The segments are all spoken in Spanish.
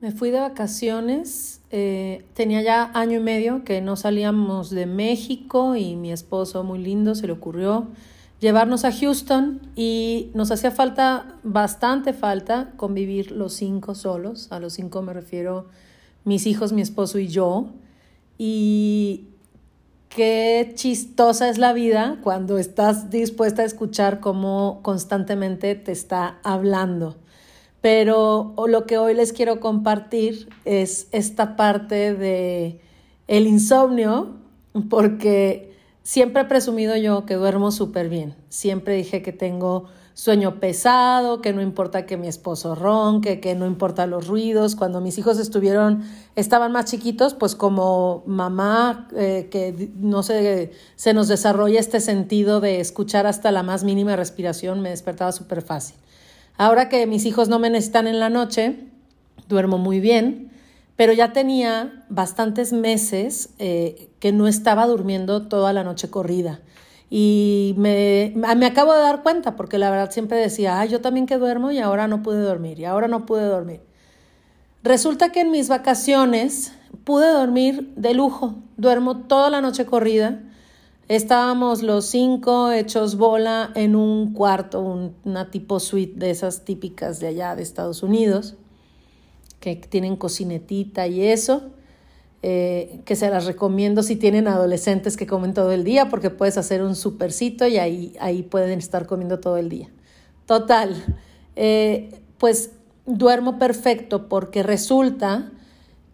Me fui de vacaciones, eh, tenía ya año y medio que no salíamos de México y mi esposo muy lindo se le ocurrió llevarnos a Houston y nos hacía falta, bastante falta, convivir los cinco solos, a los cinco me refiero mis hijos, mi esposo y yo. Y qué chistosa es la vida cuando estás dispuesta a escuchar cómo constantemente te está hablando. Pero lo que hoy les quiero compartir es esta parte de el insomnio, porque siempre he presumido yo que duermo súper bien. Siempre dije que tengo sueño pesado, que no importa que mi esposo ronque, que no importa los ruidos. Cuando mis hijos estuvieron, estaban más chiquitos, pues como mamá, eh, que no sé, se nos desarrolla este sentido de escuchar hasta la más mínima respiración, me despertaba súper fácil. Ahora que mis hijos no me necesitan en la noche, duermo muy bien, pero ya tenía bastantes meses eh, que no estaba durmiendo toda la noche corrida. Y me, me, acabo de dar cuenta, porque la verdad siempre decía, yo también que duermo y ahora no pude dormir, y ahora no pude dormir. Resulta que en mis vacaciones pude dormir de lujo, duermo toda la noche corrida Estábamos los cinco hechos bola en un cuarto, una tipo suite de esas típicas de allá de Estados Unidos, que tienen cocinetita y eso, eh, que se las recomiendo si tienen adolescentes que comen todo el día, porque puedes hacer un supercito y ahí, ahí pueden estar comiendo todo el día. Total, eh, pues duermo perfecto porque resulta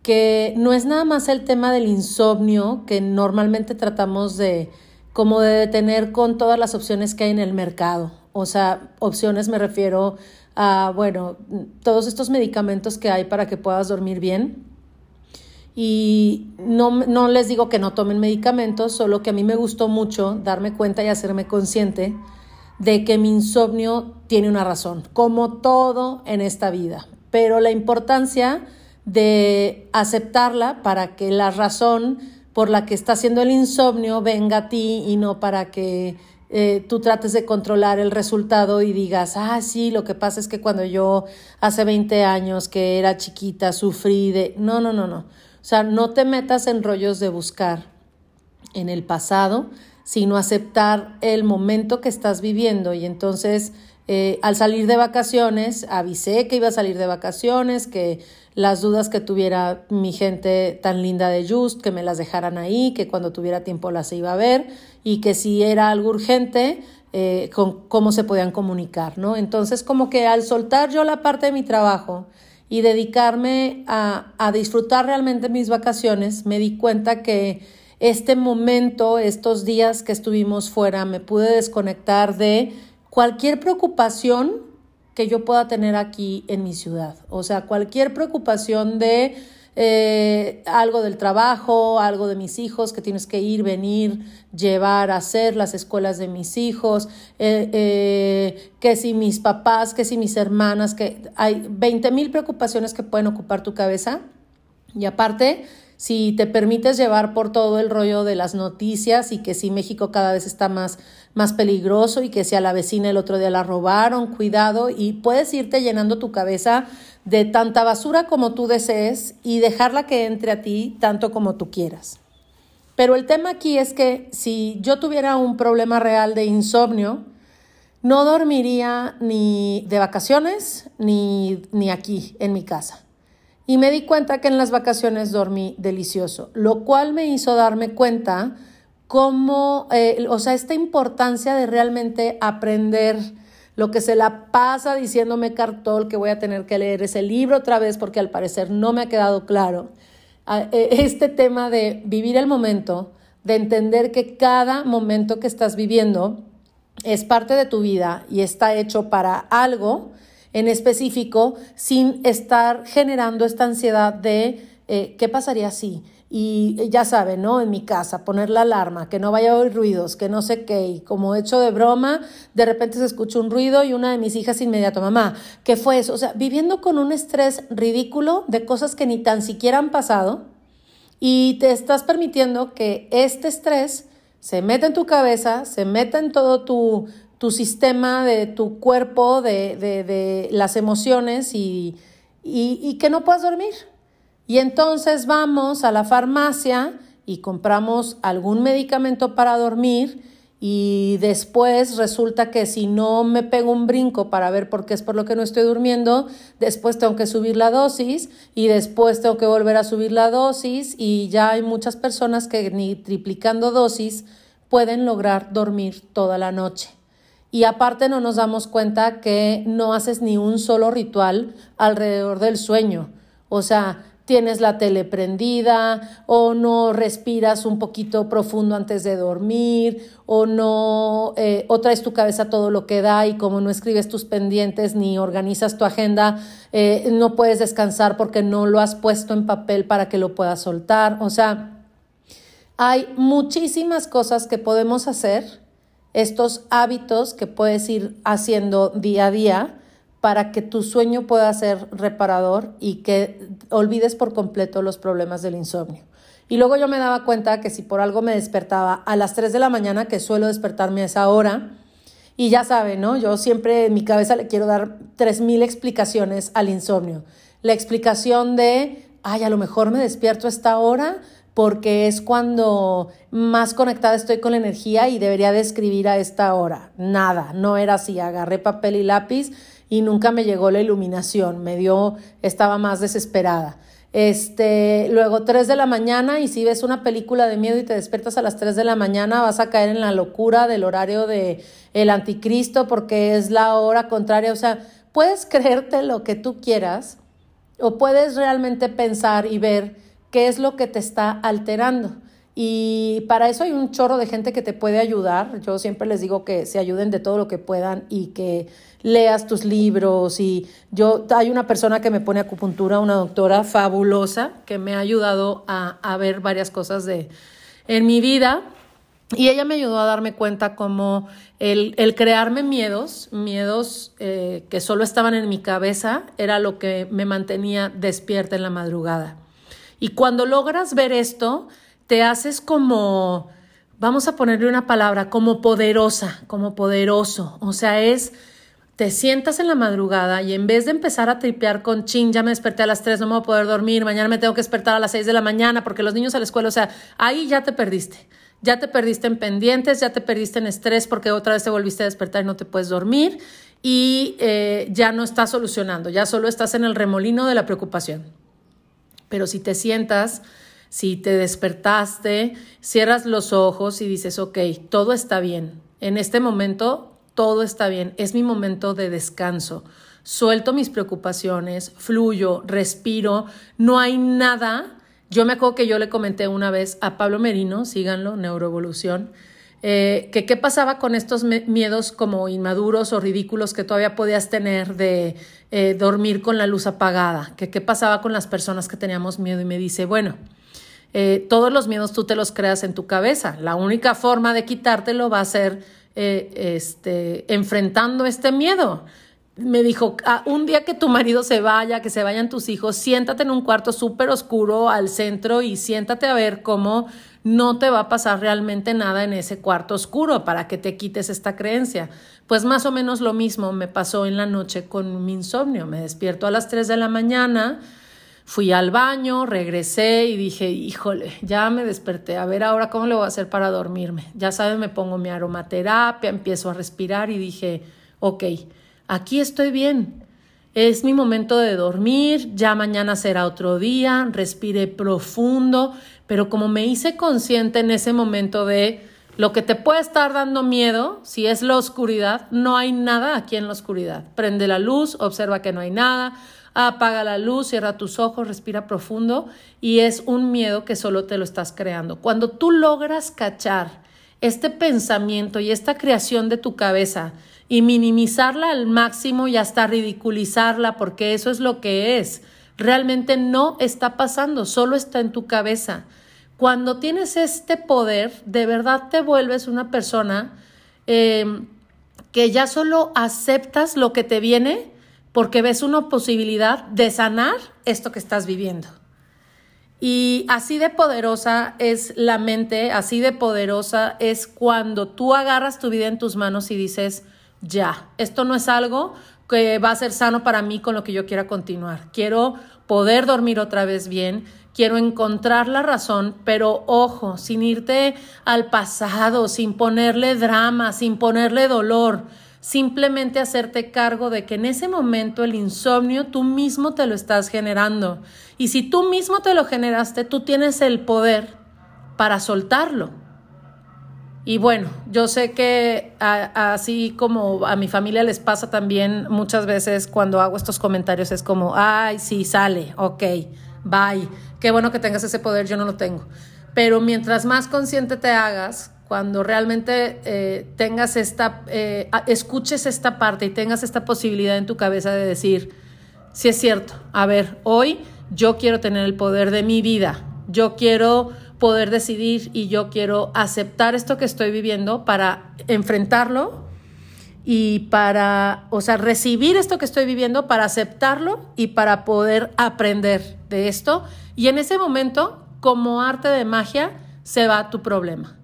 que no es nada más el tema del insomnio que normalmente tratamos de como de tener con todas las opciones que hay en el mercado. O sea, opciones me refiero a, bueno, todos estos medicamentos que hay para que puedas dormir bien. Y no, no les digo que no tomen medicamentos, solo que a mí me gustó mucho darme cuenta y hacerme consciente de que mi insomnio tiene una razón, como todo en esta vida. Pero la importancia de aceptarla para que la razón por la que está haciendo el insomnio venga a ti y no para que eh, tú trates de controlar el resultado y digas, ah, sí, lo que pasa es que cuando yo hace 20 años que era chiquita sufrí de... No, no, no, no. O sea, no te metas en rollos de buscar en el pasado, sino aceptar el momento que estás viviendo y entonces eh, al salir de vacaciones, avisé que iba a salir de vacaciones, que las dudas que tuviera mi gente tan linda de Just, que me las dejaran ahí, que cuando tuviera tiempo las iba a ver y que si era algo urgente, eh, con, cómo se podían comunicar, ¿no? Entonces, como que al soltar yo la parte de mi trabajo y dedicarme a, a disfrutar realmente mis vacaciones, me di cuenta que este momento, estos días que estuvimos fuera, me pude desconectar de cualquier preocupación que yo pueda tener aquí en mi ciudad. O sea, cualquier preocupación de eh, algo del trabajo, algo de mis hijos que tienes que ir, venir, llevar, hacer, las escuelas de mis hijos, eh, eh, que si mis papás, que si mis hermanas, que hay 20 mil preocupaciones que pueden ocupar tu cabeza. Y aparte, si te permites llevar por todo el rollo de las noticias y que si México cada vez está más, más peligroso y que si a la vecina el otro día la robaron, cuidado y puedes irte llenando tu cabeza de tanta basura como tú desees y dejarla que entre a ti tanto como tú quieras. Pero el tema aquí es que si yo tuviera un problema real de insomnio, no dormiría ni de vacaciones ni, ni aquí en mi casa y me di cuenta que en las vacaciones dormí delicioso, lo cual me hizo darme cuenta cómo, eh, o sea, esta importancia de realmente aprender lo que se la pasa diciéndome Cartol que voy a tener que leer ese libro otra vez porque al parecer no me ha quedado claro. Ah, eh, este tema de vivir el momento, de entender que cada momento que estás viviendo es parte de tu vida y está hecho para algo, en específico sin estar generando esta ansiedad de eh, qué pasaría si. Y ya saben, ¿no? En mi casa, poner la alarma, que no vaya a oír ruidos, que no sé qué. Y como hecho de broma, de repente se escucha un ruido y una de mis hijas inmediato, mamá, ¿qué fue eso? O sea, viviendo con un estrés ridículo de cosas que ni tan siquiera han pasado y te estás permitiendo que este estrés se meta en tu cabeza, se meta en todo tu, tu sistema de tu cuerpo, de, de, de las emociones y, y, y que no puedas dormir. Y entonces vamos a la farmacia y compramos algún medicamento para dormir y después resulta que si no me pego un brinco para ver por qué es por lo que no estoy durmiendo, después tengo que subir la dosis y después tengo que volver a subir la dosis y ya hay muchas personas que ni triplicando dosis pueden lograr dormir toda la noche. Y aparte no nos damos cuenta que no haces ni un solo ritual alrededor del sueño. O sea, tienes la tele prendida o no respiras un poquito profundo antes de dormir o no eh, o traes tu cabeza todo lo que da y como no escribes tus pendientes ni organizas tu agenda eh, no puedes descansar porque no lo has puesto en papel para que lo puedas soltar o sea hay muchísimas cosas que podemos hacer estos hábitos que puedes ir haciendo día a día para que tu sueño pueda ser reparador y que olvides por completo los problemas del insomnio. Y luego yo me daba cuenta que si por algo me despertaba a las 3 de la mañana, que suelo despertarme a esa hora, y ya saben, ¿no? Yo siempre en mi cabeza le quiero dar 3.000 explicaciones al insomnio. La explicación de, ay, a lo mejor me despierto a esta hora porque es cuando más conectada estoy con la energía y debería de escribir a esta hora. Nada, no era así. Agarré papel y lápiz y nunca me llegó la iluminación, me dio, estaba más desesperada. Este, luego 3 de la mañana y si ves una película de miedo y te despiertas a las 3 de la mañana vas a caer en la locura del horario de el anticristo porque es la hora contraria, o sea, puedes creerte lo que tú quieras o puedes realmente pensar y ver qué es lo que te está alterando. Y para eso hay un chorro de gente que te puede ayudar. Yo siempre les digo que se ayuden de todo lo que puedan y que leas tus libros. Y yo, hay una persona que me pone acupuntura, una doctora fabulosa, que me ha ayudado a, ver varias cosas de, en mi vida. Y ella me ayudó a darme cuenta como el, crearme miedos, miedos eh, que solo estaban en mi cabeza, era lo que me mantenía despierta en la madrugada. Y cuando logras ver esto, te haces como, vamos a ponerle una palabra, como poderosa, como poderoso. O sea, es, te sientas en la madrugada y en vez de empezar a tripear con chin, ya me desperté a las 3, no me voy a poder dormir, mañana me tengo que despertar a las 6 de la mañana porque los niños a la escuela, o sea, ahí ya te perdiste. Ya te perdiste en pendientes, ya te perdiste en estrés porque otra vez te volviste a despertar y no te puedes dormir y eh, ya no estás solucionando, ya solo estás en el remolino de la preocupación. Pero si te sientas si te despertaste, cierras los ojos y dices, ok, todo está bien. En este momento, todo está bien. Es mi momento de descanso. Suelto mis preocupaciones, fluyo, respiro. No hay nada. Yo me acuerdo que yo le comenté una vez a Pablo Merino, síganlo, Neuroevolución, eh, que qué pasaba con estos miedos como inmaduros o ridículos que todavía podías tener de eh, dormir con la luz apagada, que qué pasaba con las personas que teníamos miedo y me dice, bueno, eh, todos los miedos tú te los creas en tu cabeza. La única forma de quitártelo va a ser este, enfrentando este miedo. Me dijo, ah, un día que tu marido se vaya, que se vayan tus hijos, siéntate en un cuarto súper oscuro al centro y siéntate a ver cómo no te va a pasar realmente nada en ese cuarto oscuro para que te quites esta creencia. Pues más o menos lo mismo me pasó en la noche con mi insomnio. Me despierto a las 3 de la mañana Fui al baño, regresé y dije, híjole, ya me desperté, a ver ahora cómo le voy a hacer para dormirme. Ya sabes, me pongo mi aromaterapia, empiezo a respirar y dije, ok, aquí estoy bien. Es mi momento de dormir, ya mañana será otro día, respiré profundo, pero como me hice consciente en ese momento de lo que te puede estar dando miedo, si es la oscuridad, no hay nada aquí en la oscuridad. Prende la luz, observa que no hay nada, apaga la luz, cierra tus ojos, respira profundo y es un miedo que solo te lo estás creando. Cuando tú logras cachar este pensamiento y esta creación de tu cabeza y minimizarla al máximo y hasta ridiculizarla porque eso es lo que es, realmente no está pasando, solo está en tu cabeza. Cuando tienes este poder, de verdad te vuelves una persona eh, que ya solo aceptas lo que te viene porque ves una posibilidad de sanar esto que estás viviendo. Y así de poderosa es la mente, así de poderosa es cuando tú agarras tu vida en tus manos y dices, ya, esto no es algo que va a ser sano para mí con lo que yo quiera continuar. Quiero poder dormir otra vez bien, quiero encontrar la razón, pero ojo, sin irte al pasado, sin ponerle drama, sin ponerle dolor, simplemente hacerte cargo de que en ese momento el insomnio tú mismo te lo estás generando. Y si tú mismo te lo generaste, tú tienes el poder para soltarlo. Y bueno, yo sé que así como a mi familia les pasa también muchas veces cuando hago estos comentarios es como, ay, sí, sale, ok, bye, qué bueno que tengas ese poder, yo no lo tengo. Pero mientras más consciente te hagas, cuando realmente eh, tengas esta, eh, escuches esta parte y tengas esta posibilidad en tu cabeza de decir, si es cierto, a ver, hoy yo quiero tener el poder de mi vida, yo quiero poder decidir y yo quiero aceptar esto que estoy viviendo para enfrentarlo y para, o sea, recibir esto que estoy viviendo para aceptarlo y para poder aprender de esto. Y en ese momento, como arte de magia, se va tu problema.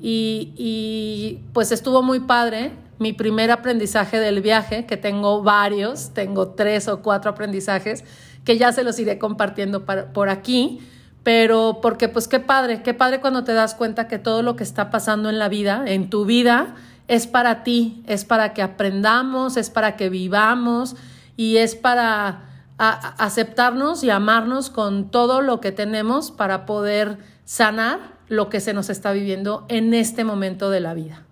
Y, y pues estuvo muy padre mi primer aprendizaje del viaje, que tengo varios, tengo tres o cuatro aprendizajes que ya se los iré compartiendo por aquí pero porque pues qué padre, qué padre cuando te das cuenta que todo lo que está pasando en la vida, en tu vida, es para ti, es para que aprendamos, es para que vivamos y es para aceptarnos y amarnos con todo lo que tenemos para poder sanar lo que se nos está viviendo en este momento de la vida.